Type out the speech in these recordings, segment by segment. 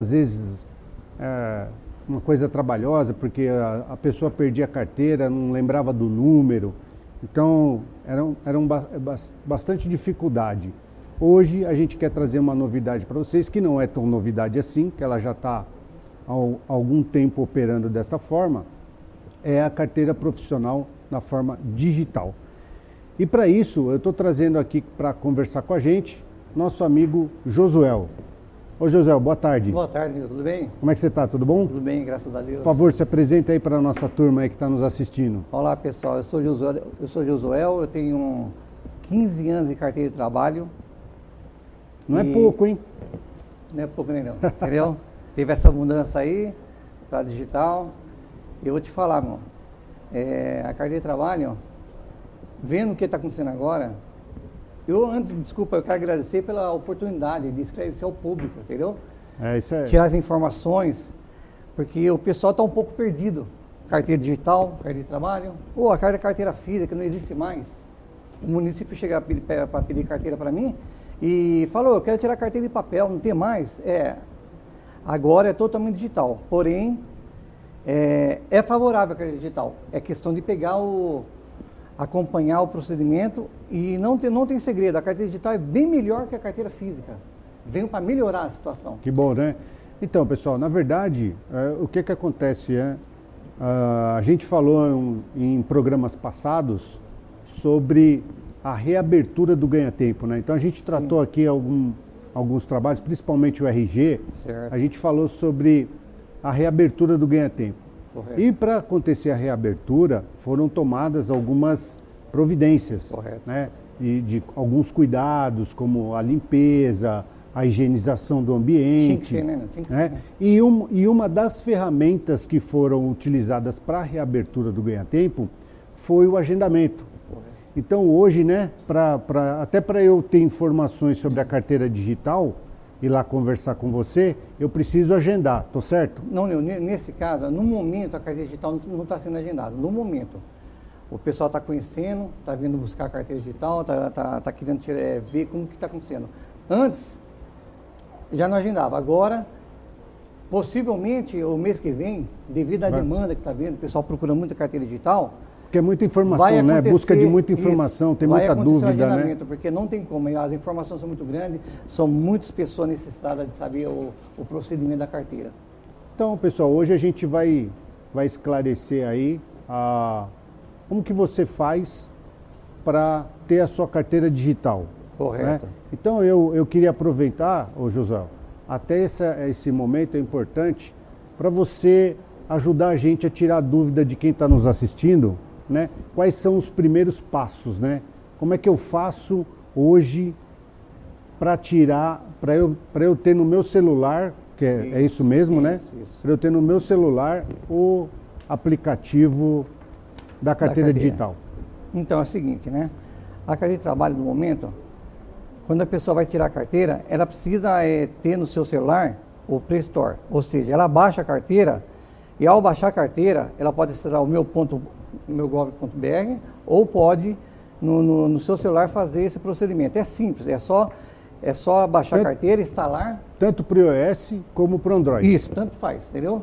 às vezes é, uma coisa trabalhosa, porque a, a, pessoa perdia a carteira, não lembrava do número. Então, era, era um, bastante dificuldade. Hoje a gente quer trazer uma novidade para vocês, que não é tão novidade assim, que ela já está há algum tempo operando dessa forma, é a carteira profissional na forma digital. E para isso, eu estou trazendo aqui para conversar com a gente nosso amigo Josuel. Ô José, boa tarde. Boa tarde, tudo bem? Como é que você está? Tudo bom? Tudo bem, graças a Deus. Por favor, se apresente aí para a nossa turma aí que está nos assistindo. Olá pessoal, eu sou Josué, eu sou Josuel, eu tenho 15 anos de carteira de trabalho. Não é e... é pouco, hein? Não é pouco nem não, entendeu? Teve essa mudança aí para digital. Eu vou te falar, meu, é, a carteira de trabalho, vendo o que está acontecendo agora, eu, antes, desculpa, eu quero agradecer pela oportunidade de esclarecer ao público, entendeu? É, isso é. Tirar as informações, porque o pessoal está um pouco perdido. Carteira digital, carteira de trabalho, ou a carteira física, não existe mais. O município chega para pedir carteira para mim e falou, eu quero tirar carteira de papel, não tem mais. É, agora é totalmente digital, porém, é, é favorável a carteira digital. É questão de pegar o, acompanhar o procedimento e não tem, não tem segredo, a carteira digital é bem melhor que a carteira física. Veio para melhorar a situação. Que bom, né? Então, pessoal, na verdade, é, o que, que acontece é, a gente falou em, em, programas passados sobre a reabertura do ganha-tempo, né? Então a gente tratou Sim. aqui algum, alguns trabalhos, principalmente o RG, certo. a gente falou sobre a reabertura do ganha-tempo. Correto. E para acontecer a reabertura, foram tomadas algumas providências, Correto. né? E de alguns cuidados, como a limpeza, a higienização do ambiente. Tinha que ser, né? Tinha que né? Ser, né? E, um, e uma das ferramentas que foram utilizadas para a reabertura do ganha-tempo foi o agendamento. Então hoje, né, pra, pra, até para eu ter informações sobre a carteira digital, ir lá conversar com você, eu preciso agendar, tô certo? Não, nesse caso, no momento a carteira digital não está sendo agendada, no momento. O pessoal está conhecendo, está vindo buscar a carteira digital, está tá, tá querendo é, ver como que está acontecendo. Antes, já não agendava. Agora, possivelmente, o mês que vem, devido à Vai. demanda que está vendo, o pessoal procura muita carteira digital, porque é muita informação, né? Busca de muita informação, isso, tem muita dúvida, né? Porque não tem como, as informações são muito grandes, são muitas pessoas necessitadas de saber o, o procedimento da carteira. Então, pessoal, hoje a gente vai, vai esclarecer aí a, como que você faz para ter a sua carteira digital. Correto. Né? Então, eu, eu queria aproveitar, ô José, até essa, esse momento é importante para você ajudar a gente a tirar a dúvida de quem está nos assistindo né? Quais são os primeiros passos, né? Como é que eu faço hoje para tirar, para eu, eu ter no meu celular, que é, é isso mesmo, né? Para eu ter no meu celular o aplicativo da carteira, da digital. Então é o seguinte, né? A carteira de trabalho no momento, quando a pessoa vai tirar a carteira, ela precisa é, ter no seu celular o Play Store, ou seja, ela baixa a carteira e ao baixar a carteira, ela pode acessar o meu ponto meu gov.br ou pode no, no, no, seu celular fazer esse procedimento. É simples, é só, é só baixar tanto, a carteira, instalar. Tanto para o iOS como para o Android. Isso, tanto faz, entendeu?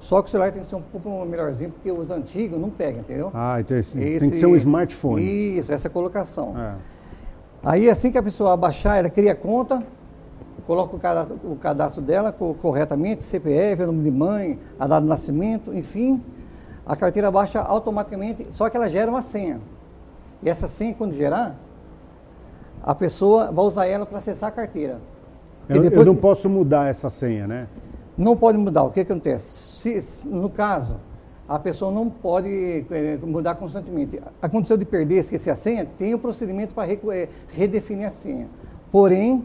Só que o celular tem que ser um pouco melhorzinho, porque os antigos não pegam, entendeu? Ah, então esse, tem que ser um smartphone. Isso, essa colocação. É. Aí assim que a pessoa baixar, ela cria conta, coloca o cadastro, o cadastro dela corretamente, CPF, nome de mãe, a data de nascimento, enfim, a carteira baixa automaticamente, só que ela gera uma senha. E essa senha, quando gerar, a pessoa vai usar ela para acessar a carteira. Eu, eu, não posso mudar essa senha, né? Não pode mudar. O que, que acontece? Se, no caso, a pessoa não pode é, mudar constantemente. Aconteceu de perder, esquecer a senha, tem o procedimento para é, redefinir a senha. Porém,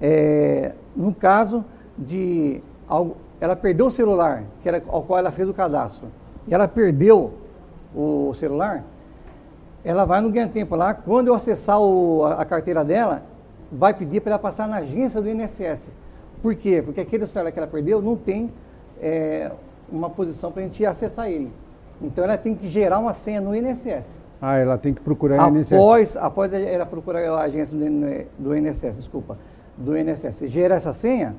é, no caso de algo, ela perdeu o celular, que era ao qual ela fez o cadastro, e ela perdeu o celular, ela vai no ganha tempo lá, quando eu acessar o, a, a, carteira dela, vai pedir para ela passar na agência do INSS. Por quê? Porque aquele celular que ela perdeu não tem é, uma posição para a gente acessar ele. Então ela tem que gerar uma senha no INSS. Ah, ela tem que procurar o INSS. Após, após ela procurar a agência do, do INSS, desculpa, do INSS, gerar essa senha,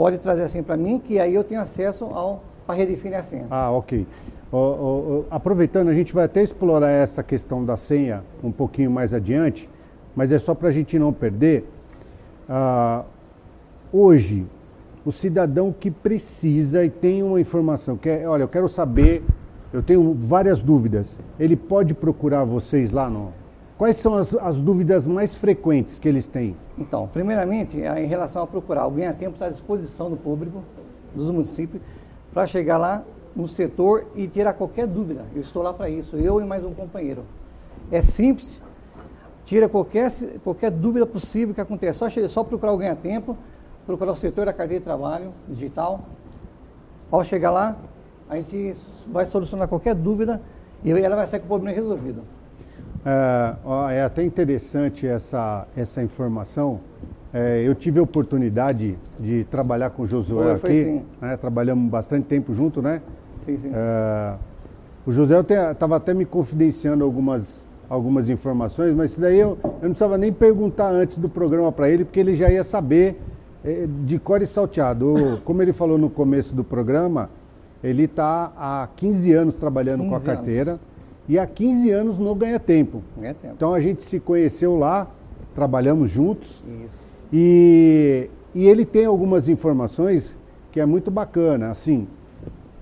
Pode trazer assim para mim, que aí eu tenho acesso ao para redefinir a senha. Ah, ok. aproveitando, a gente vai até explorar essa questão da senha um pouquinho mais adiante, mas é só para a gente não perder. Ah, hoje, o cidadão que precisa e tem uma informação, que é, olha, eu quero saber, eu tenho várias dúvidas, ele pode procurar vocês lá no. Quais são as, as dúvidas mais frequentes que eles têm? Então, primeiramente, é em relação a procurar, o ganha-tempo está à disposição do público, dos municípios, para chegar lá no setor e tirar qualquer dúvida. Eu estou lá para isso, eu e mais um companheiro. É simples, tira qualquer, qualquer dúvida possível que aconteça. Só, só procurar o ganha-tempo, procurar o setor da carteira de trabalho digital. Ao chegar lá, a gente vai solucionar qualquer dúvida e ela vai sair com o problema resolvido. É, é até interessante essa, essa informação. É, eu tive a oportunidade de trabalhar com o Josué foi, aqui. né, trabalhamos bastante tempo junto, né? Sim, sim. É, o José estava até me confidenciando algumas, algumas informações, mas isso daí eu, eu não precisava nem perguntar antes do programa para ele, porque ele já ia saber é, de cor e salteado. Como ele falou no começo do programa, ele está há 15 anos trabalhando 15 com a carteira anos. e há 15 anos no Ganha Tempo. Ganha Tempo. Então a gente se conheceu lá, trabalhamos juntos. Isso. E, e ele tem algumas informações que é muito bacana. Assim,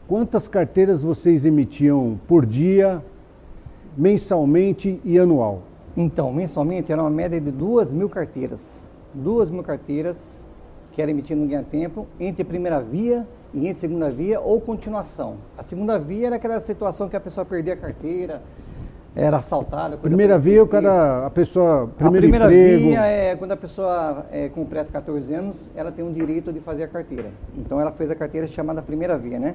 quantas carteiras vocês emitiam por dia, mensalmente e anual? Então, mensalmente era uma média de duas mil carteiras. Duas mil carteiras que era emitido no Guia Tempo, entre primeira via e entre segunda via ou continuação. A segunda via era aquela situação que a pessoa perdia a carteira, era assaltada. Primeira via, o cara, a pessoa, primeiro a primeira emprego. via é quando a pessoa é, completa 14 anos, ela tem um direito de fazer a carteira. Então ela fez a carteira chamada primeira via, né?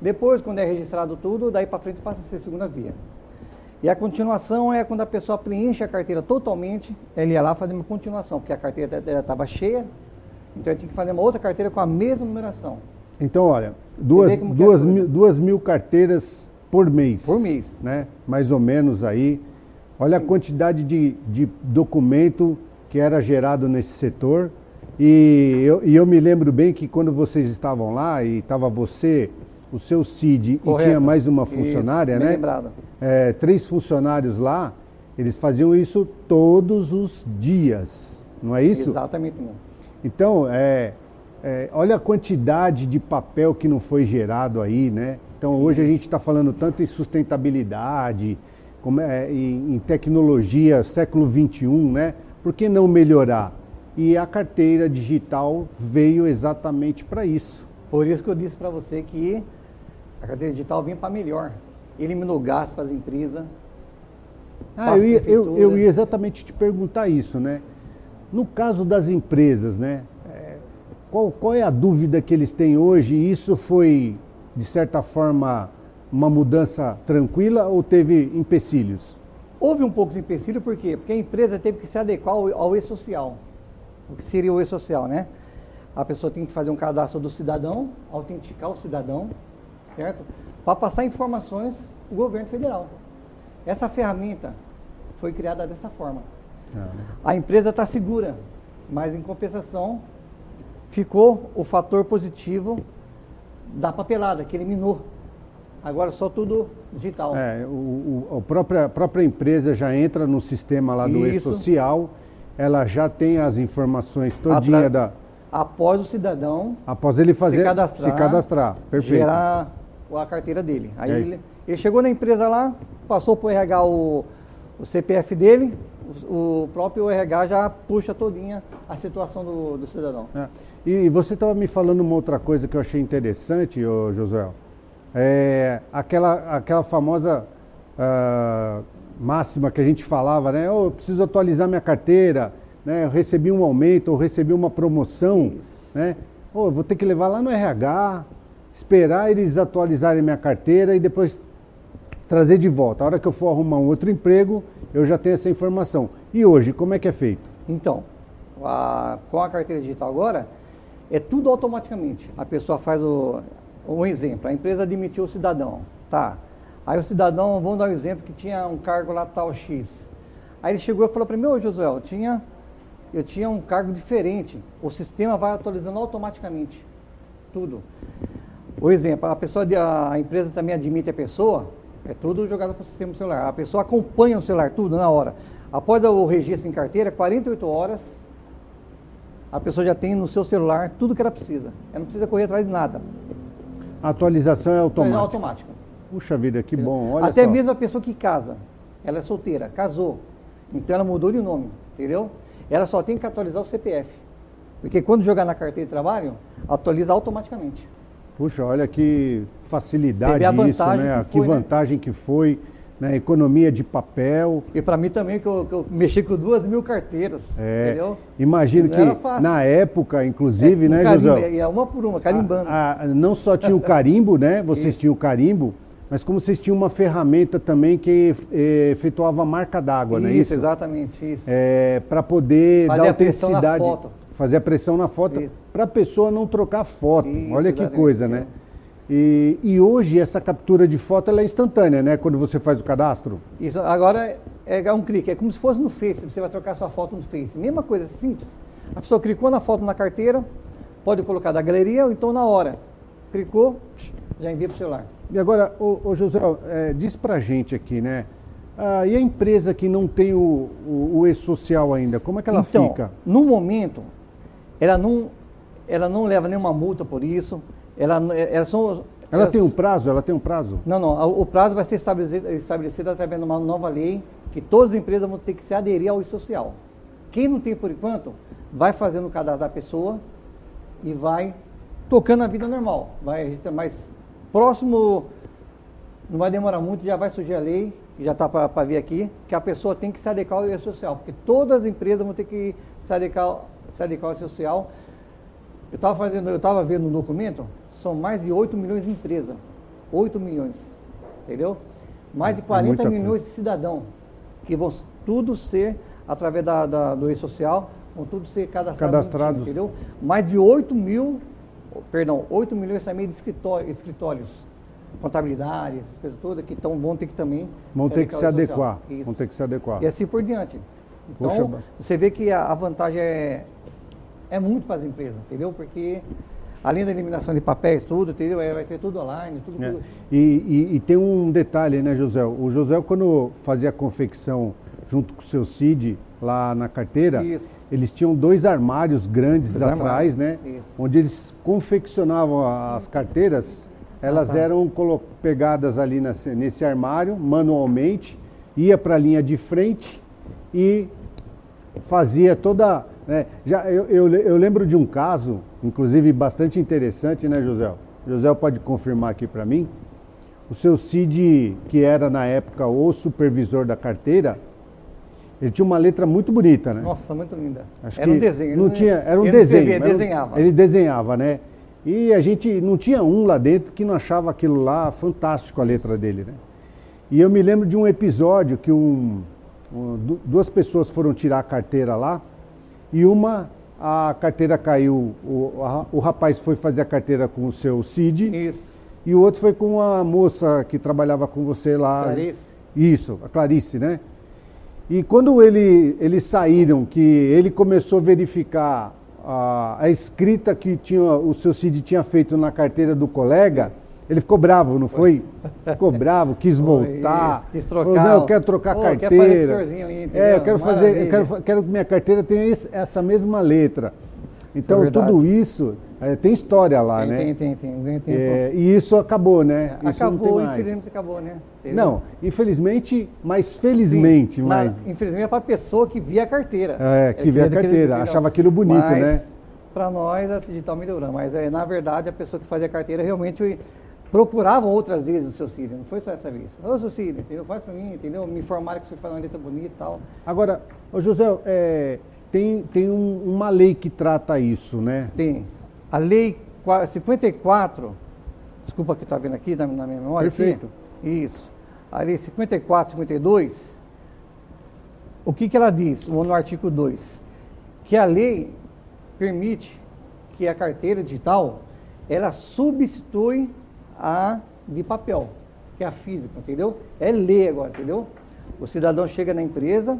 Depois, quando é registrado tudo, daí para frente passa a ser segunda via. E a continuação é quando a pessoa preenche a carteira totalmente, ele ia lá fazer uma continuação, porque a carteira dela estava cheia, então eu tinha que fazer uma outra carteira com a mesma numeração. Então, olha, duas, é duas, mil, duas mil carteiras por mês. Por mês. Né? Mais ou menos aí. Olha a quantidade de, de documento que era gerado nesse setor. E eu, e eu me lembro bem que quando vocês estavam lá e estava você, o seu CID Correto. e tinha mais uma funcionária, isso, né? Lembrado. É, três funcionários lá, eles faziam isso todos os dias, não é isso? Exatamente. Não. Então, é, é, olha a quantidade de papel que não foi gerado aí, né? Então, hoje a gente está falando tanto em sustentabilidade, como é, em, em tecnologia, século XXI, né? Por que não melhorar? E a carteira digital veio exatamente para isso. Por isso que eu disse para você que a carteira digital vem para melhor. Eliminou gasto para as empresas. Ah, eu ia, eu, eu ia exatamente te perguntar isso, né? No caso das empresas, né? É, qual, qual é a dúvida que eles têm hoje? Isso foi, de certa forma, uma mudança tranquila ou teve empecilhos? Houve um pouco de empecilho, por quê? Porque a empresa teve que se adequar ao, ao e-social. O que seria o e-social, né? A pessoa tem que fazer um cadastro do cidadão, autenticar o cidadão, certo? Para passar informações do governo federal. Essa ferramenta foi criada dessa forma. A empresa está segura, mas em compensação ficou o fator positivo da papelada, que eliminou. Agora só tudo digital. É, o, o, a, própria, a própria empresa já entra no sistema lá do e-social, ela já tem as informações todinha pra, da... Após o cidadão... Após ele fazer... Se cadastrar. Se cadastrar, perfeito. Gerar a carteira dele. Aí é ele, ele, chegou na empresa lá, passou para o RH o, o CPF dele, o próprio RH já puxa todinha a situação do, do cidadão. É. E você estava me falando uma outra coisa que eu achei interessante, ô Josué. É aquela, aquela famosa uh, máxima que a gente falava, né? Oh, eu preciso atualizar minha carteira, né? Eu recebi um aumento, ou recebi uma promoção, Isso. né? Oh, vou ter que levar lá no RH, esperar eles atualizarem minha carteira e depois trazer de volta. A hora que eu for arrumar um outro emprego, eu já tenho essa informação. E hoje, como é que é feito? Então, a, com a carteira digital agora, é tudo automaticamente. A pessoa faz o, um exemplo, a empresa admitiu o cidadão, tá? Aí o cidadão, vamos dar um exemplo, que tinha um cargo lá tal X. Aí ele chegou e falou para mim, ô Josué, tinha eu tinha um cargo diferente. O sistema vai atualizando automaticamente tudo. O exemplo, a pessoa, a empresa também admite a pessoa, é tudo jogado para o sistema celular. A pessoa acompanha o celular tudo na hora. Após o registro em carteira, 48 horas, a pessoa já tem no seu celular tudo que ela precisa. Ela não precisa correr atrás de nada. A atualização é automática. É automática. Puxa vida, que bom. Olha Até só. mesmo a pessoa que casa, ela é solteira, casou. Então ela mudou de nome, entendeu? Ela só tem que atualizar o CPF. Porque quando jogar na carteira de trabalho, atualiza automaticamente. Puxa, olha que facilidade isso, né? Que, foi, que né? vantagem né? que foi né, economia de papel. E para mim também, que eu, que eu, mexi com duas mil carteiras. É, entendeu? Imagino que na época, inclusive, é, né, José? É uma por uma, carimbando. A, a, não só tinha o carimbo, né? Vocês tinham o carimbo, mas como vocês tinham uma ferramenta também que é, efetuava marca d'água, não é isso? exatamente, isso. É, para poder Fazer dar autenticidade. Fazer a pressão na foto. Para a pessoa não trocar foto. Isso, Olha que coisa, né? E, e, hoje essa captura de foto é instantânea, né? Quando você faz o cadastro. Isso, agora é, é um clique, é como se fosse no Face, você vai trocar sua foto no Face. Mesma coisa, simples. A pessoa clicou na foto na carteira, pode colocar da galeria ou então na hora. Clicou, já envia para o celular. E agora, ô, ô José, é, diz pra gente aqui, né? Ah, e a empresa que não tem o, o, o e-social ainda, como é que ela então, fica? No momento, ela não, ela não leva nenhuma multa por isso ela, ela, são, ela tem um prazo? Ela tem um prazo? Não, não. O prazo vai ser estabelecido, estabelecido através de uma nova lei que todas as empresas vão ter que se aderir ao social. Quem não tem por enquanto, vai fazendo o cadastro da pessoa e vai tocando a vida normal. Vai mais próximo, não vai demorar muito, já vai surgir a lei, já está para vir aqui, que a pessoa tem que se adequar ao social, porque todas as empresas vão ter que se adequar, se adequar ao social. Eu estava fazendo, eu estava vendo um documento, são mais de 8 milhões de empresas. 8 milhões. Entendeu? Mais de 40 é milhões coisa. de cidadãos que vão tudo ser, através da, da do e-social, vão tudo ser cadastrados. Cadastrados. entendeu? Mais de 8 mil, perdão, 8 milhões também de escritórios, escritórios contabilidade, essas coisas todas, que tão, vão ter que também. Vão ter que se adequar. Vão ter que se adequar. E assim por diante. Então, Puxa, você vê que a, a vantagem é, é muito para as empresas, entendeu? Porque além da eliminação de papéis, tudo, entendeu? Vai ser tudo online, tudo. É. E, e, e, tem um detalhe, né, José? O José, quando fazia a confecção junto com o seu CID lá na carteira, Isso. eles tinham dois armários grandes dois atrás, armários. né? Isso. Onde eles confeccionavam as carteiras, elas ah, tá. eram pegadas ali nesse, nesse armário manualmente, ia para a linha de frente e fazia toda né? Já, eu, eu, eu, lembro de um caso, inclusive bastante interessante, né, José? José pode confirmar aqui para mim. O seu Cid, que era na época o supervisor da carteira, ele tinha uma letra muito bonita, né? Nossa, muito linda. Acho era um desenho. Não tinha, era um ele desenho. Ele desenhava. Ele desenhava, né? E a gente não tinha um lá dentro que não achava aquilo lá fantástico a letra dele, né? E eu me lembro de um episódio que um, um, duas pessoas foram tirar a carteira lá e uma a carteira caiu, o, a, o rapaz foi fazer a carteira com o seu CID. Isso. E o outro foi com a moça que trabalhava com você lá. Clarice. Isso, a Clarice, né? E quando ele, eles saíram, que ele começou a verificar a, a escrita que tinha, o seu CID tinha feito na carteira do colega, Isso. Ele ficou bravo, não foi? foi? Ficou bravo, quis voltar. Quis trocar. Falou, não, eu quero trocar a carteira. Ali, é, eu quero fazer, eu quero, quero que minha carteira tenha esse, essa mesma letra. Então, é tudo isso é, tem história lá, tem, né? Tem, tem, tem. tem é, e isso acabou, né? É, isso acabou, infelizmente acabou, né? Entendeu? Não, infelizmente, mas felizmente. Sim, mas... infelizmente é para a pessoa que via a carteira. É, que via a carteira, achava aquilo bonito, mas, né? Para nós a digital melhorou, mas é, na verdade a pessoa que fazia a carteira realmente procuravam outras vezes o seu Círio, não foi só essa vez. Ô, seu Círio, entendeu? Faz para mim, entendeu? Me informaram que você faz uma letra bonita e tal. Agora, ô José, é, tem, tem um, uma lei que trata isso, né? Tem. A lei 54, desculpa que está vendo aqui na, na, minha memória. Perfeito. Aqui, isso. A lei 54, 52, o que, que ela diz no artigo 2? Que a lei permite que a carteira digital ela substitui a de papel, que é a física, entendeu? É ler agora, entendeu? O cidadão chega na empresa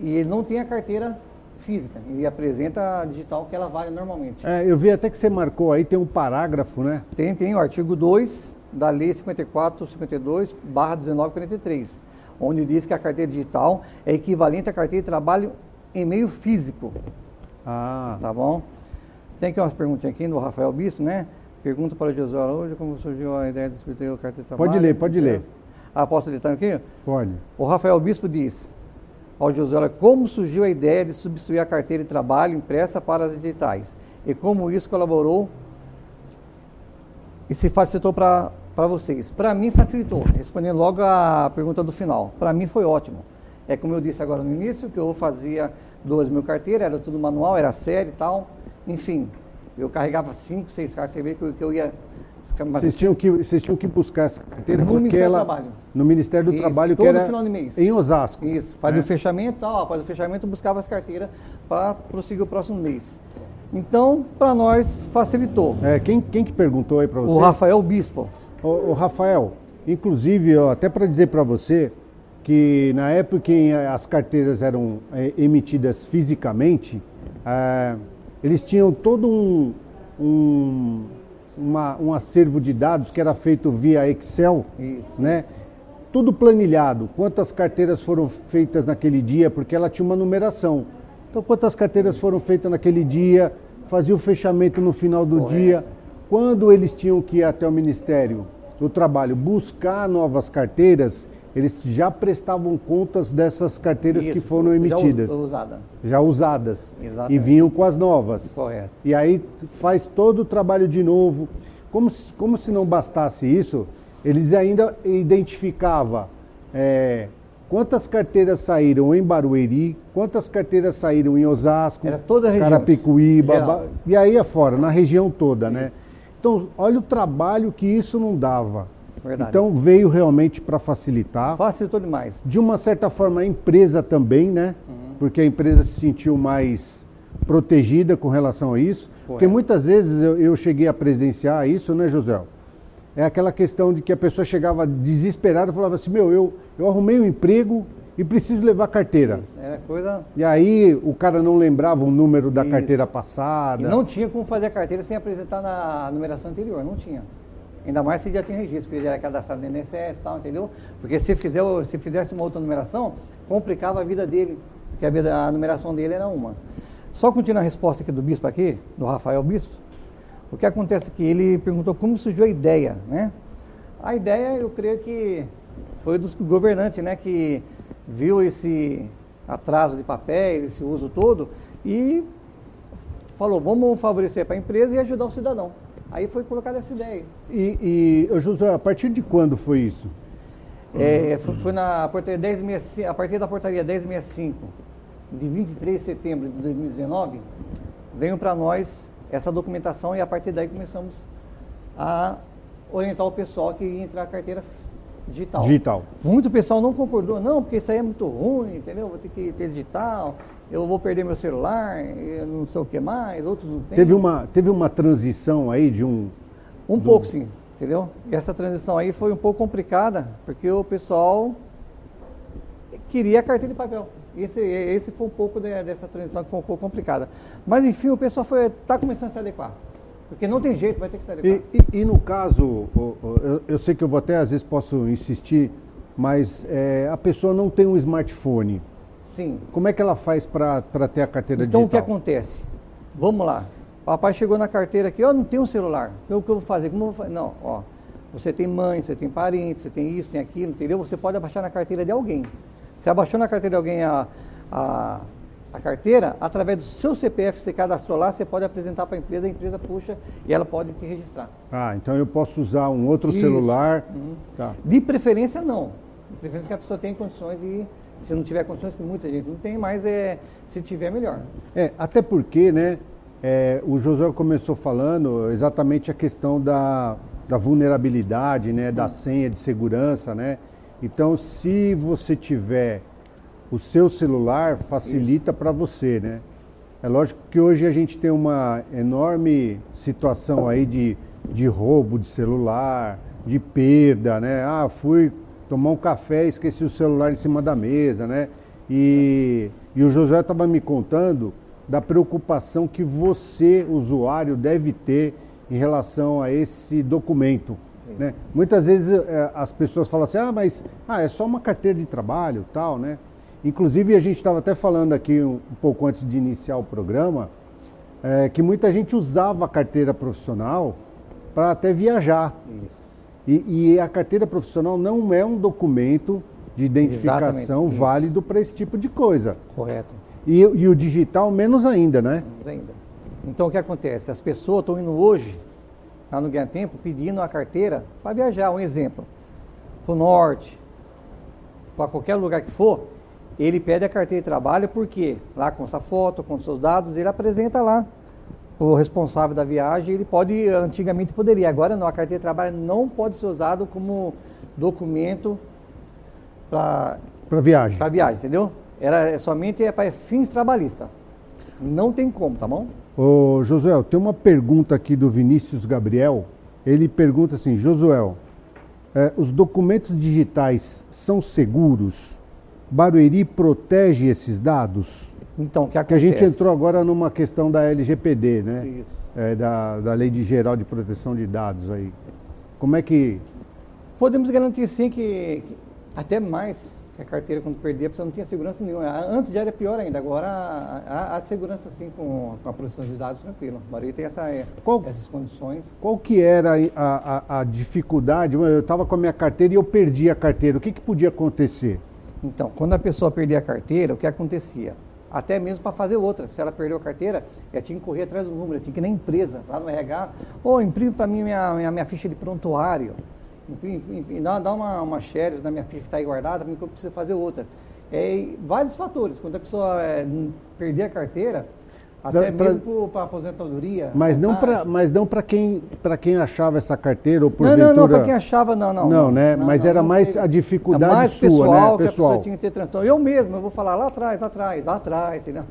e ele não tem a carteira física e apresenta a digital que ela vale normalmente. É, eu vi até que você marcou aí, tem um parágrafo, né? Tem, tem o artigo 2 da Lei 54, 52, barra 1943, onde diz que a carteira digital é equivalente à carteira de trabalho em meio físico. Ah, Tá bom? Tem aqui umas perguntinhas aqui do Rafael Bispo, né? Pergunta para o Josué hoje como surgiu a ideia de substituir o carteira de trabalho. Pode ler, pode ler. Ah, posso ler aqui? pode. O Rafael Bispo diz ao Josué como surgiu a ideia de substituir a carteira de trabalho impressa para as digitais e como isso colaborou e se facilitou para vocês. Para mim facilitou, respondendo logo a pergunta do final. Para mim foi ótimo. É como eu disse agora no início, que eu fazia duas mil carteiras, era tudo manual, era série e tal. Enfim, eu carregava cinco, seis cartas, você vê que eu, ia... Vocês tinham, que, vocês tinham que buscar essa carteira No Ministério do ela... Trabalho. No Ministério do Isso, Trabalho, que todo era final de mês. em Osasco. Isso, fazia É. o fechamento e tal, após o fechamento eu buscava as carteiras para prosseguir o próximo mês. Então, para nós, facilitou. É, quem, quem que perguntou aí para você? O Rafael Bispo. Ô, ô, Rafael, inclusive, ó, até para dizer para você que na época em eh, as carteiras eram eh, emitidas fisicamente, eh, eles tinham todo um, um, uma- um acervo de dados que era feito via Excel, Isso. né? Tudo planilhado, quantas carteiras foram feitas naquele dia, porque ela tinha uma numeração. Então, quantas carteiras foram feitas naquele dia, fazia o fechamento no final do Correto. dia. Quando eles tinham que ir até o Ministério do Trabalho buscar novas carteiras, eles já prestavam contas dessas carteiras que Isso, foram já emitidas, us- usada. já usadas, Exatamente. e vinham com as novas. Correto. E aí faz todo o trabalho de novo. Como se, como se não bastasse isso, eles ainda identificavam é, quantas carteiras saíram em Barueri, quantas carteiras saíram em Osasco, Era toda a região. Carapicuíba. Ba- e aí afora, na região toda, né? Então, olha o trabalho que isso não dava. Verdade. Então veio realmente para facilitar. Facilitou demais. De uma certa forma, a empresa também, né? Uhum. Porque a empresa se sentiu mais protegida com relação a isso. Porque Correto. muitas vezes eu, eu cheguei a presenciar isso, né, José? É aquela questão de que a pessoa chegava desesperada e falava assim: Meu, eu, eu arrumei um emprego e preciso levar carteira. Era coisa. E aí o cara não lembrava o número da Isso. carteira E passada. não tinha como fazer a carteira sem apresentar na numeração anterior, não tinha. Ainda mais se já tinha registro, porque ele era cadastrado no INSS e tal, entendeu? Porque se, fizer, se fizesse uma outra numeração, complicava a vida dele, porque a, vida- a numeração dele era uma. Só continuando a resposta aqui do bispo aqui, do Rafael Bispo, o que acontece aqui, ele perguntou como surgiu a ideia, né? A ideia, eu creio que foi dos governantes, né, que viu esse atraso de papéis, esse uso todo, e falou, vamos favorecer para a empresa e ajudar o cidadão. Aí foi colocada essa ideia. E, e ô, José, a partir de quando foi isso? É, foi, foi na portaria 1065, a partir da portaria 1065, de 23 de setembro de 2019, veio para nós essa documentação e a partir daí começamos a orientar o pessoal que ia entrar a carteira digital. Digital. Muito pessoal não concordou, não, porque isso aí é muito ruim, entendeu? Vou ter que ter digital, eu vou perder meu celular, não sei o que mais, outros não têm. Teve uma, teve uma transição aí de um. Um pouco sim, entendeu? E essa transição aí foi um pouco complicada, porque o pessoal queria a carteira de papel. Esse, esse foi um pouco de- dessa transição que foi um pouco complicada. Mas enfim, o pessoal está começando a se adequar. Porque não tem jeito, vai ter que se adequar. E, e- e no caso, eu, eu sei que eu vou até às vezes posso insistir, mas é, a pessoa não tem um smartphone. Sim. Como é que ela faz para ter a carteira Então o que digital? acontece? Vamos lá. Papai chegou na carteira aqui, ó, não tem um celular. Então, o que eu vou fazer? Como eu vou fazer? Não, ó. Você tem mãe, você tem parente, você tem isso, tem aquilo, entendeu? Você pode abaixar na carteira de alguém. Você abaixou na carteira de alguém a, a, a carteira, através do seu CPF, você cadastrou lá, você pode apresentar para a empresa, a empresa puxa e ela pode te registrar. Ah, então eu posso usar um outro Isso. celular. Uhum. Tá. De preferência, não. De preferência que a pessoa tenha condições e, se não tiver condições, que muita gente não tem, mas é, se tiver, melhor. É, até porque, né, é, o Josué começou falando exatamente a questão da, da vulnerabilidade, né, da senha de segurança, né? Então, se você tiver o seu celular, facilita para você, né? É lógico que hoje a gente tem uma enorme situação aí de, de roubo de celular, de perda, né? Ah, fui tomar um café e esqueci o celular em cima da mesa, né? E, e o José estava me contando da preocupação que você, usuário, deve ter em relação a esse documento. Né? Muitas vezes é, as pessoas falam assim, ah, mas ah, é só uma carteira de trabalho, tal, né? Inclusive a gente estava até falando aqui um, um, pouco antes de iniciar o programa é, que muita gente usava a carteira profissional para até viajar. E, e, a carteira profissional não é um documento de identificação válido para esse tipo de coisa. Correto. E, e, o digital menos ainda, né? Menos ainda. Então o que acontece? As pessoas estão indo hoje, lá no Ganha Tempo, pedindo a carteira para viajar. Um exemplo, para o norte, para qualquer lugar que for, ele pede a carteira de trabalho porque lá com essa foto, com seus dados, ele apresenta lá o responsável da viagem, ele pode, antigamente poderia, agora não, a carteira de trabalho não pode ser usado como documento para viagem. Para viagem, entendeu? Era é somente é para fins trabalhistas. Não tem como, tá bom? Ô, Josué, tem uma pergunta aqui do Vinícius Gabriel. Ele pergunta assim, Josué, é, os documentos digitais são seguros? Barueri protege esses dados? Então, que, que a gente entrou agora numa questão da LGPD, né? Isso. É, da, da Lei de Geral de Proteção de Dados aí. Como é que... Podemos garantir sim que, que até mais a carteira quando perdia, a pessoa não tinha segurança nenhuma. Antes já era pior ainda, agora há, segurança sim com, com, a proteção de dados tranquilo. O Barueri tem essa, é, qual, essas condições. Qual que era a, a, a dificuldade? Eu estava com a minha carteira e eu perdi a carteira. O que, que podia acontecer? Então, quando a pessoa perdia a carteira, o que acontecia? Até mesmo para fazer outra. Se ela perdeu a carteira, ela tinha que correr atrás do número, tinha que ir na empresa, lá no RH, ou imprime para mim minha, minha, minha, ficha de prontuário, imprime, dá, dá uma, uma share na minha ficha que está aí guardada, porque eu preciso fazer outra. É, vários fatores. Quando a pessoa é, perder a carteira, até pra, mesmo para aposentadoria. Mas não para, mas não para quem, para quem achava essa carteira ou por Não, não, não, para quem achava não, não. Não, né? Não, mas não, era mais a dificuldade mais sua, pessoal, né, pessoal? Que a tinha que ter transtorno. Eu mesmo, eu vou falar lá atrás, lá atrás, lá atrás, entendeu?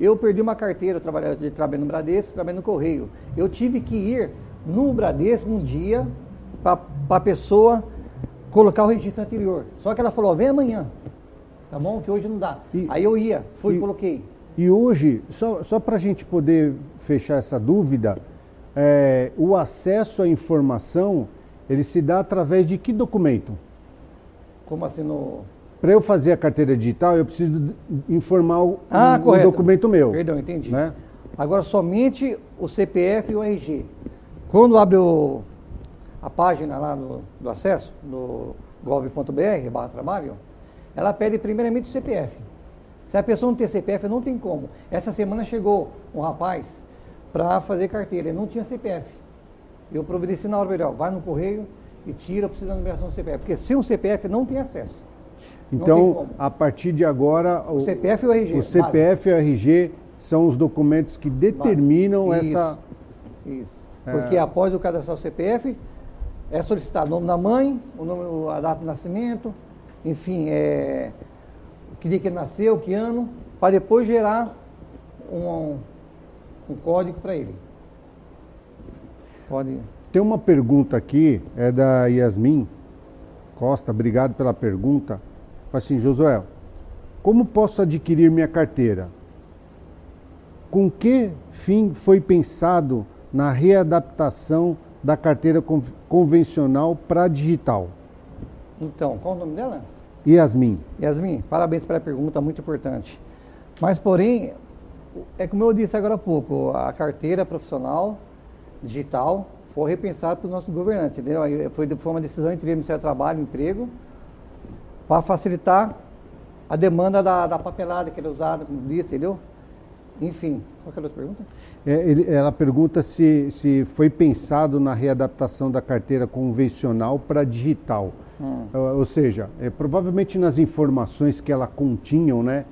Eu perdi uma carteira, eu trabalhei, eu trabalhei no Bradesco, trabalhei no Correio. Eu tive que ir no Bradesco um dia para a pessoa colocar o registro anterior. Só que ela falou, vem amanhã, tá bom? Que hoje não dá. E, Aí eu ia, fui e coloquei. E hoje, só, só para a gente poder fechar essa dúvida, é, o acesso à informação, ele se dá através de que documento? Como assim no... Para eu fazer a carteira digital, eu preciso informar o, ah, um, um documento meu. Perdão, entendi. Né? Agora, somente o CPF e o RG. Quando abre o, a página lá no, do acesso, no gov.br, barra trabalho, ela pede primeiramente o CPF. Se a pessoa não tem CPF, não tem como. Essa semana chegou um rapaz para fazer carteira, ele não tinha CPF. Eu providencio na hora, melhor, vai no correio e tira, precisa da numeração do CPF. Porque sem um CPF não tem acesso. Então, a partir de agora... O, o CPF e o RG. O CPF e o RG são os documentos que determinam Isso. essa... Isso. É... Porque após o cadastrar o CPF, é solicitado o nome da mãe, o nome, a data de nascimento, enfim, é, que dia que ele nasceu, que ano, para depois gerar um, um código para ele. Pode. Tem uma pergunta aqui, é da Yasmin Costa, obrigado pela pergunta. Assim, Josué, como posso adquirir minha carteira? Com que fim foi pensado na readaptação da carteira convencional para digital? Então, qual o nome dela? Yasmin. Yasmin, parabéns pela pergunta, muito importante. Mas, porém, é como eu disse agora há pouco, a carteira profissional digital foi repensada pelo nosso governante, entendeu? Foi, foi uma decisão entre o Ministério do Trabalho e Emprego para facilitar a demanda da, da papelada que era usada, como disse, entendeu? Enfim, qual é a outra pergunta? É, ele, ela pergunta se, se foi pensado na readaptação da carteira convencional para digital. Hum. Ou seja, é, provavelmente nas informações que ela continham, né?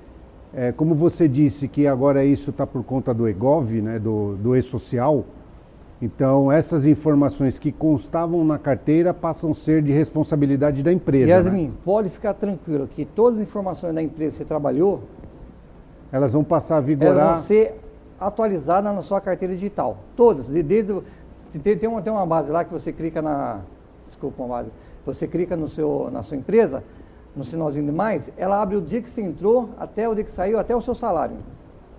É, como você disse que agora isso está por conta do EGOV, né, do, do E-Social, então essas informações que constavam na carteira passam a ser de responsabilidade da empresa. Yasmin, né? pode ficar tranquilo que todas as informações da empresa que você trabalhou, elas vão passar a vigorar. Elas vão ser atualizadas na sua carteira digital. Todas. Desde, tem, tem, uma, tem uma base lá que você clica na. Desculpa, uma base você clica no seu, na sua empresa, no sinalzinho de mais, ela abre o dia que você entrou, até o dia que saiu, até o seu salário.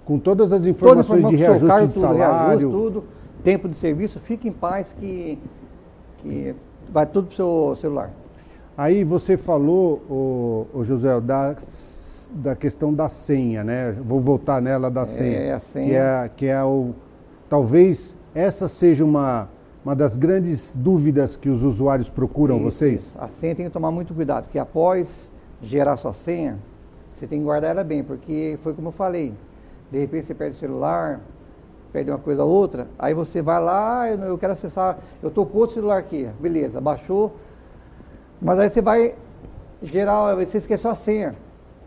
Com todas as informações de reajuste cargo, de tudo, salário. reajuste, tudo, tempo de serviço, fique em paz que, que vai tudo pro seu celular. Aí você falou, o, o José, da, da questão da senha, né? Vou voltar nela da senha. É, a senha. Que é, que é o. Talvez essa seja uma, uma das grandes dúvidas que os usuários procuram Isso, vocês. isso. A senha tem que tomar muito cuidado, que após gerar sua senha, você tem que guardar ela bem, porque foi como eu falei. De repente você perde o celular, perde uma coisa ou outra, aí você vai lá, eu, eu quero acessar, eu estou com outro celular aqui, beleza, baixou, mas aí você vai gerar, você esqueceu a senha.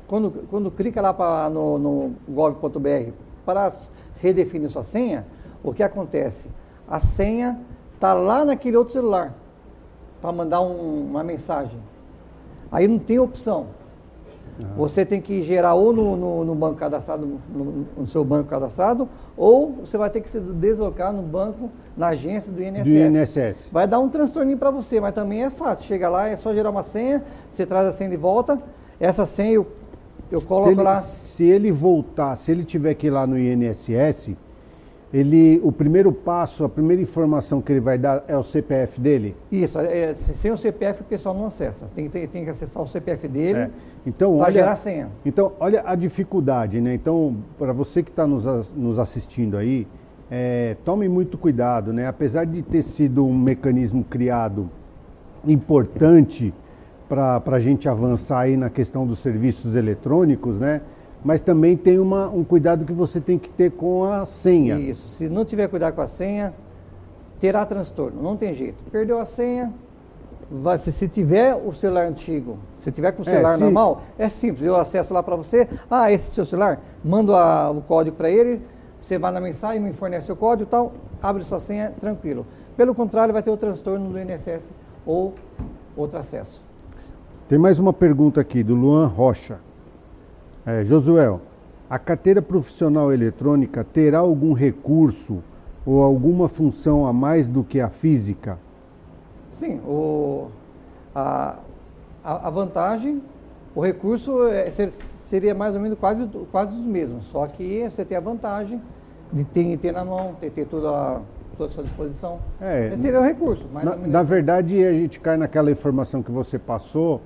Quando, quando clica lá pra, no, no gov.br para redefinir sua senha, o que acontece? A senha está lá naquele outro celular para mandar um, uma mensagem. Aí não tem opção. Você tem que gerar ou no, no, no banco cadastrado, no, no seu banco cadastrado, ou você vai ter que se deslocar no banco, na agência do INSS. Do INSS. Vai dar um transtorninho para você, mas também é fácil. Chega lá, é só gerar uma senha, você traz a senha de volta. Essa senha eu, eu coloco se ele, lá. Se ele voltar, se ele tiver que ir lá no INSS, ele, o primeiro passo, a primeira informação que ele vai dar é o CPF dele? Isso, é, sem o CPF o pessoal não acessa. Tem, tem, tem que acessar o CPF dele É. Então, para gerar a senha. Então, olha a dificuldade, né? Então, para você que está nos, nos assistindo aí, é, tome muito cuidado, né? Apesar de ter sido um mecanismo criado importante para a gente avançar aí na questão dos serviços eletrônicos, né? Mas também tem uma, um cuidado que você tem que ter com a senha. Isso, se não tiver cuidado com a senha, terá transtorno, não tem jeito. Perdeu a senha, vai- se, se tiver o celular antigo, se tiver com o É, celular se- normal, é simples, eu acesso lá para você, ah, esse é seu celular, mando a- o código para ele, você vai na mensagem, me fornece o código e tal, abre sua senha, tranquilo. Pelo contrário, vai ter o transtorno do INSS ou outro acesso. Tem mais uma pergunta aqui do Luan Rocha. É, Josuel, a carteira profissional eletrônica terá algum recurso ou alguma função a mais do que a física? Sim, o, a, a, vantagem, o recurso é, ser- seria mais ou menos quase, quase os mesmos, só que você tem a vantagem de ter, ter na mão, ter, ter a, toda a sua disposição. É, Esse seria o recurso. mais Na, ou menos. na verdade, a gente cai naquela informação que você passou,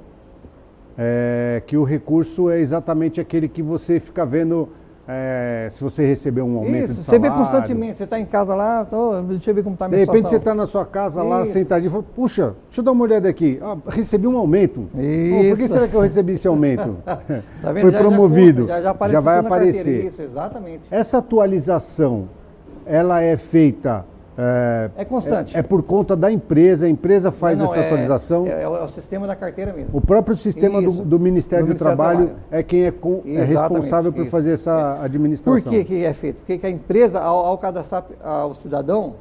é, que o recurso é exatamente aquele que você fica vendo é, se você recebeu um aumento Isso, de você salário. vê constantemente, você está em casa lá, tô, deixa eu ver como está a De minha repente você situação. está na sua casa lá, Isso. sentadinho, e fala, puxa, deixa eu dar uma olhada aqui. Ah, recebi um aumento. Pô, por que Isso. será que eu recebi esse aumento? Tá? Foi Já- já promovido. Já, já, apareceu vai aparecer. Isso, exatamente. Essa atualização, ela é feita... É, É constante. É, é por conta da empresa, a empresa faz Não, essa é- atualização. É, é o, é o sistema da carteira mesmo. O próprio sistema do, do Ministério Do Ministério do Trabalho, Trabalho. é quem é, com- é responsável por isso. fazer essa Por administração. que, que é feito? Porque que a empresa, ao, ao cadastrar ao cidadão,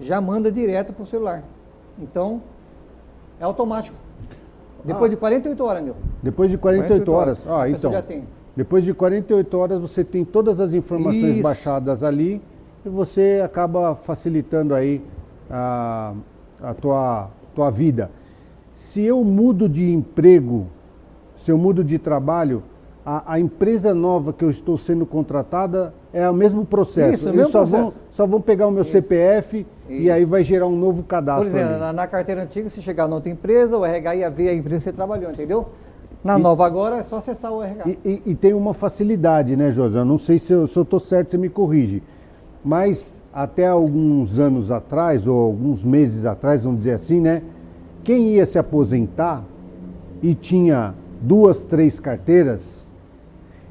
já manda direto para o celular. Então, é automático. Depois Ah. de 48 horas, meu. Depois de 48, horas. a Ah, então. já tem. Depois de 48 horas você tem todas as informações Isso. baixadas ali e você acaba facilitando aí a, a tua, tua vida. Se eu mudo de emprego, se eu mudo de trabalho, a, a empresa nova que eu estou sendo contratada é o mesmo processo. Isso, é Eles mesmo só vão, processo. só vão pegar o meu Isso. CPF e Isso. aí vai gerar um novo Por cadastro. exemplo, ali. na, na carteira antiga, se chegar na outra empresa, o RH ia ver a empresa que você trabalhou, entendeu? Na nova agora é só acessar o RH. E, e- e tem uma facilidade, né, José? Eu não sei se eu estou certo, você me corrige. Mas até alguns anos atrás, ou alguns meses atrás, vamos dizer assim, né? Quem ia se aposentar e tinha duas, três carteiras,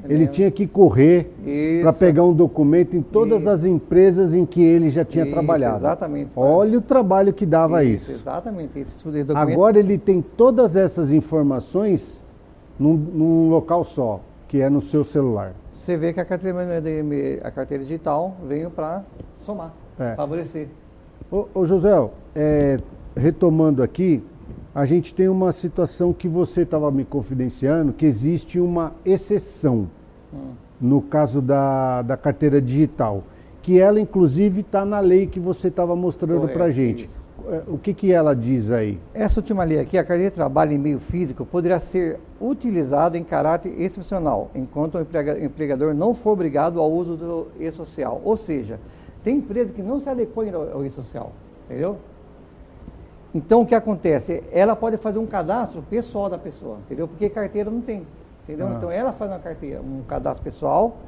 ele tinha que correr Isso. para pegar um documento em todas Isso. as empresas em que ele já tinha Isso, trabalhado. exatamente. Olha o trabalho que dava isso. Exatamente. Esse tipo. Agora ele tem todas essas informações num, num local só, que é no seu celular. Você vê que a carteira, a carteira digital veio para somar, É. favorecer. Ô, ô José, é, retomando aqui, a gente tem uma situação que você estava me confidenciando, que existe uma exceção Hum. no caso da, da carteira digital, que ela inclusive está na lei que você estava mostrando para gente. isso. É, o que, que ela diz aí? Essa última lei aqui, a carteira de trabalho em meio físico, poderá ser utilizada em caráter excepcional, enquanto o empregador não for obrigado ao uso do e-social. Ou seja, tem empresa que não se adequou ao e-social, entendeu? Então, o que acontece? Ela pode fazer um cadastro pessoal da pessoa, entendeu? Porque carteira não tem, entendeu? Ah. Então, ela faz uma carteira, um cadastro pessoal,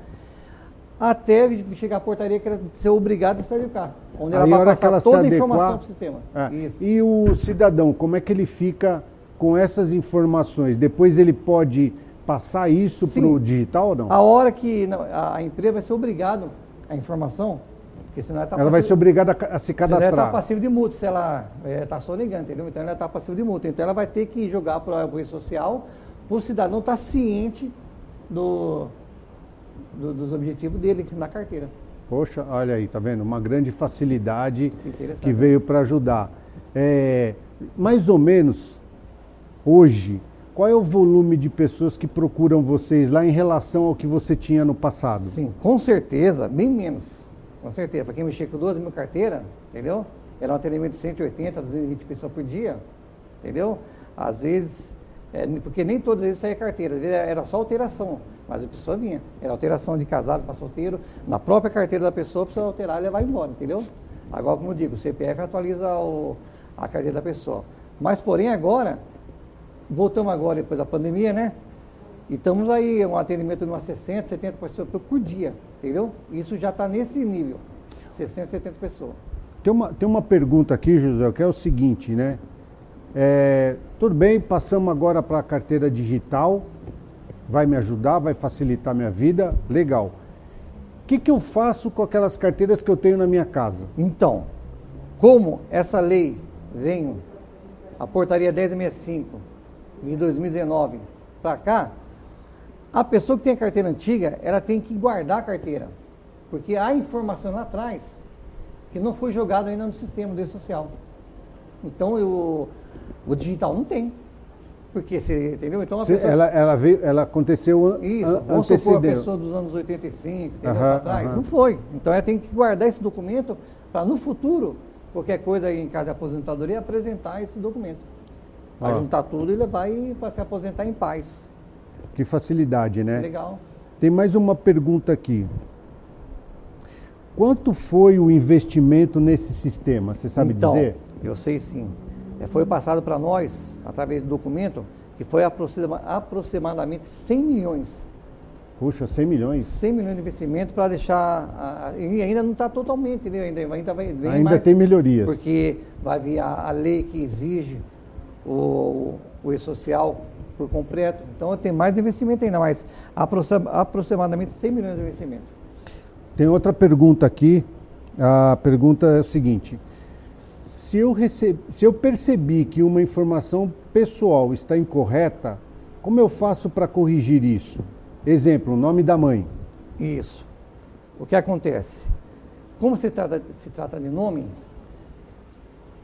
até chegar à portaria que ela ser obrigada a sair do carro. Onde ela Aí, vai passar ela toda a informação para o sistema. É. E o cidadão, como é que ele fica com essas informações? Depois ele pode passar isso para o digital ou não? A hora que a, empresa vai ser obrigada a informação, porque senão ela, tá ela passivo, vai ser obrigada a, a se cadastrar. Senão ela está passiva de multa, se ela está é, sonegando, entendeu? Então ela está passiva de multa. Então ela vai ter que jogar para a rede social para o cidadão estar tá ciente do, do, dos objetivos dele na carteira. Poxa, olha aí, tá vendo? Uma grande facilidade que veio para ajudar. É, mais ou menos, hoje, qual é o volume de pessoas que procuram vocês lá em relação ao que você tinha no passado? Sim, com certeza, bem menos. Com certeza. Para quem mexer com 12 mil carteiras, entendeu? Era um atendimento de 180, 220 pessoas por dia, entendeu? Às vezes, é, porque nem todas as vezes saía carteira, às vezes era só alteração. Mas a pessoa vinha. Era alteração de casado para solteiro. Na própria carteira da pessoa, precisa alterar e levar embora, entendeu? Agora, como eu digo, o CPF atualiza o, a carteira da pessoa. Mas, porém, agora, voltamos agora depois da pandemia, né? E estamos aí, um atendimento de umas 60, 70 pessoas por dia, entendeu? Isso já está nesse nível, 60, 70 pessoas. Tem uma, tem uma pergunta aqui, José, que é o seguinte, né? É, tudo bem, passamos agora para a carteira digital, vai me ajudar, vai facilitar minha vida, legal. O que, que eu faço com aquelas carteiras que eu tenho na minha casa? Então, como essa lei vem, a portaria 1065 de 2019 para cá, a pessoa que tem a carteira antiga, ela tem que guardar a carteira. Porque há informação lá atrás que não foi jogada ainda no sistema do social. Então, eu, o digital não tem. Porque você, entendeu? Então a pessoa... ela, ela, veio, ela aconteceu Isso, an vamos supor a pessoa dos anos 85, entendeu? Uhum, atrás. Uhum. Não foi. Então ela tem que guardar esse documento para no futuro, qualquer coisa aí em casa de aposentadoria, apresentar esse documento. Vai ah. juntar tudo e levar para se aposentar em paz. Que facilidade, né? Legal. Tem mais uma pergunta aqui. Quanto foi o investimento nesse sistema? Você sabe então, dizer? Eu sei sim. É, foi passado para nós, através do documento, que foi aproximadamente 100 milhões. Puxa, 100 milhões? 100 milhões de investimento para deixar. e ainda não está totalmente, né? ainda, ainda, vai, ainda mais, tem melhorias. Porque vai vir a, a lei que exige o, o e-social por completo. Então tem mais investimento ainda, mas aproximadamente 100 milhões de investimento. Tem outra pergunta aqui. A pergunta é o seguinte: se eu, recebi, se eu percebi que uma informação pessoal está incorreta, como eu faço para corrigir isso? Exemplo, o nome da mãe. Isso. O que acontece? Como se trata, se trata de nome,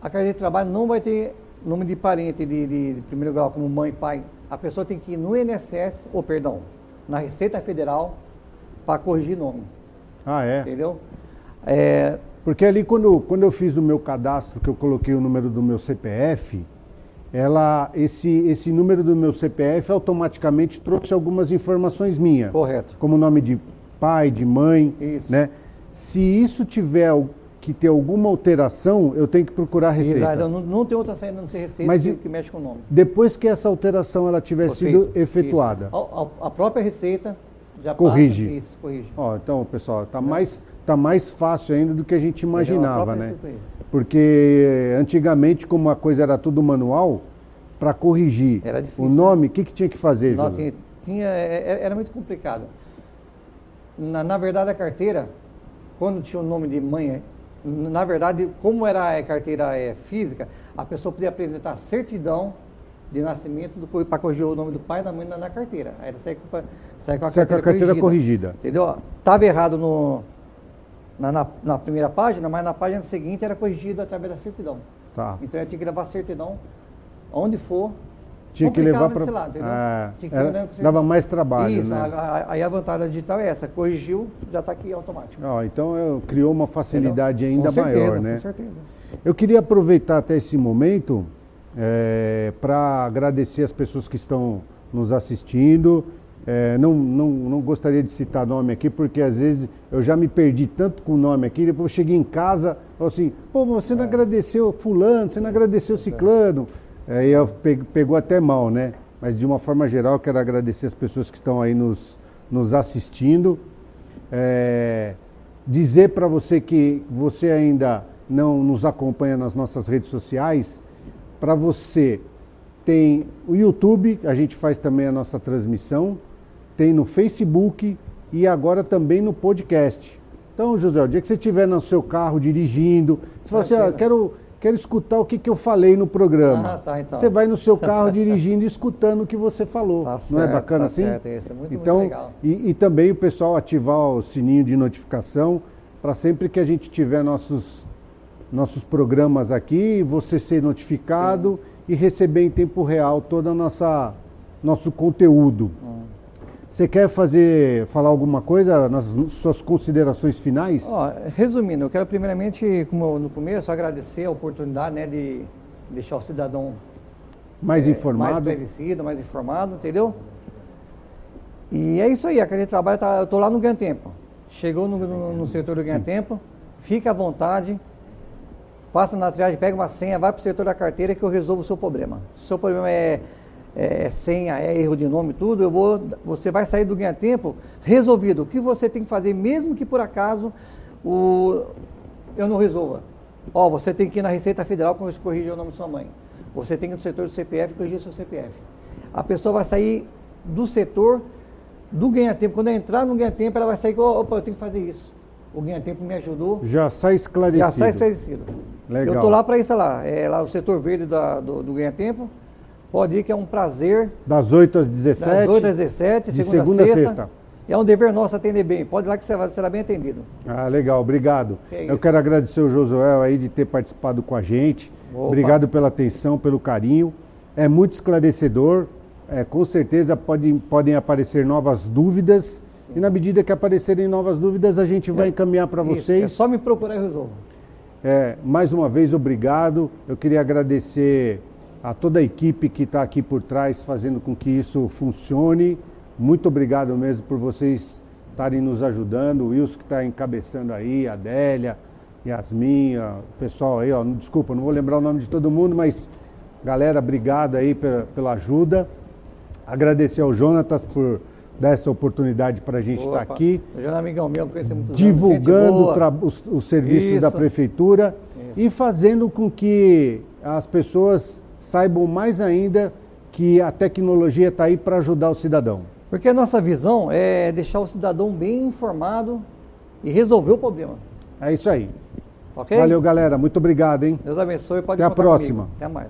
a carteira de trabalho não vai ter nome de parente de, de, de primeiro grau, como mãe, pai. A pessoa tem que ir no INSS, ou perdão, na Receita Federal, para corrigir nome. Ah, é? Entendeu? É, porque ali quando, quando eu fiz o meu cadastro, que eu coloquei o número do meu CPF, ela, esse, esse número do meu CPF automaticamente trouxe algumas informações minhas. Correto. Como nome de pai, de mãe. Isso. Né? Se isso tiver que ter alguma alteração, eu tenho que procurar a receita. Exato, não, não tem outra saída não ser receita Mas, que, que mexe com o nome. Depois que essa alteração ela tiver sido efetuada. A, a, a, própria receita já corrige. Passa, isso, corrige. Ó, então, pessoal, está mais está mais fácil ainda do que a gente imaginava, né? Porque antigamente, como a coisa era tudo manual, para corrigir o nome, o que, que tinha que fazer, Não, tinha, tinha, é, é, Era muito complicado. Na, na, verdade, a carteira, quando tinha o nome de mãe, na verdade, como era a carteira é, física, a pessoa podia apresentar certidão de nascimento para corrigir o nome do pai e da mãe na, na carteira. Aí saia com, saia com a carteira, com a carteira corrigida. corrigida. Entendeu? Estava errado no, na, na, na, primeira página, mas na página seguinte era corrigido através da certidão. Tá. Então eu tinha que levar a certidão onde for tinha que levar para. É, dava mais trabalho. Isso, né? aí a vantagem digital é essa, corrigiu, já está aqui automático. Oh, então eu, criou uma facilidade Entendeu? ainda certeza, maior, né? Com certeza. Eu queria aproveitar até esse momento é, para agradecer as pessoas que estão nos assistindo. É, não, não, não gostaria de citar nome aqui, porque às vezes eu já me perdi tanto com o nome aqui, depois eu cheguei em casa, falei assim, pô, você não é. agradeceu fulano, você não agradeceu ciclano. Aí eu pegou até mal, né? Mas de uma forma geral, eu quero agradecer as pessoas que estão aí nos, nos assistindo. É, dizer para você que você ainda não nos acompanha nas nossas redes sociais, para você tem o YouTube, a gente faz também a nossa transmissão, tem no Facebook e agora também no podcast. Então, José, o dia que você estiver no seu carro dirigindo, você fala assim, ah, quero, quero escutar o que, que eu falei no programa. Ah, tá, então. Você vai no seu carro dirigindo e escutando o que você falou. Tá Não é certo, é bacana tá assim? Certo, isso é muito, então, muito legal. E, e também o pessoal ativar o sininho de notificação para sempre que a gente tiver nossos nossos programas aqui, você ser notificado Sim. e receber em tempo real todo o nossa nosso conteúdo. Hum. Você quer fazer, falar alguma coisa nas suas considerações finais? Ó, resumindo, eu quero primeiramente, como no começo, agradecer a oportunidade né, de deixar o cidadão mais é, informado, mais esclarecido, mais informado, entendeu? E é isso aí, a de Trabalho, tá, eu estou lá no Ganha Tempo. Chegou no, no, no setor do Ganha Tempo, fica à vontade, passa na triagem, pega uma senha, vai para o setor da carteira que eu resolvo o seu problema. Se o seu problema é, é senha, é erro de nome, tudo, eu vou, você vai sair do ganha-tempo resolvido. O que você tem que fazer, mesmo que por acaso o, eu não resolva. Ó, você tem que ir na Receita Federal para corrigir o nome de sua mãe. Você tem que ir no setor do CPF corrigir seu CPF. A pessoa vai sair do setor do ganha-tempo. Quando entrar no ganha-tempo, ela vai sair opa, eu tenho que fazer isso. O ganha-tempo me ajudou. Já sai esclarecido. Já sai esclarecido. Legal. Eu estou lá para isso lá. É lá o setor verde da, do, do Ganha Tempo. Pode ir que é um prazer. Das 8 às 17. Das 8 às 17, de segunda, segunda a sexta. sexta. É um dever nosso atender bem. Pode ir lá que você será bem atendido. Ah, legal, obrigado. É Eu quero agradecer o Josué aí de ter participado com a gente. Opa. Obrigado pela atenção, pelo carinho. É muito esclarecedor. É, com certeza pode, podem aparecer novas dúvidas. E na medida que aparecerem novas dúvidas, a gente vai é. encaminhar para vocês. É só me procurar e resolvo. É, mais uma vez, obrigado. Eu queria agradecer a toda a equipe que está aqui por trás, fazendo com que isso funcione. Muito obrigado mesmo por vocês estarem nos ajudando. O Wilson que está encabeçando aí, a Adélia, Yasmin, o pessoal aí, ó, desculpa, não vou lembrar o nome de todo mundo, mas galera, obrigado aí pela, pela ajuda. Agradecer ao Jonatas por dessa oportunidade para a gente estar tá aqui. Já é amigão meu, conheci muitos divulgando os, os, serviços Isso. da prefeitura Isso. e fazendo com que as pessoas saibam mais ainda que a tecnologia está aí para ajudar o cidadão. Porque a nossa visão é deixar o cidadão bem informado e resolver o problema. É isso aí. Valeu, galera. Muito obrigado, hein? Deus abençoe. Pode Até a próxima. Comigo. Até mais.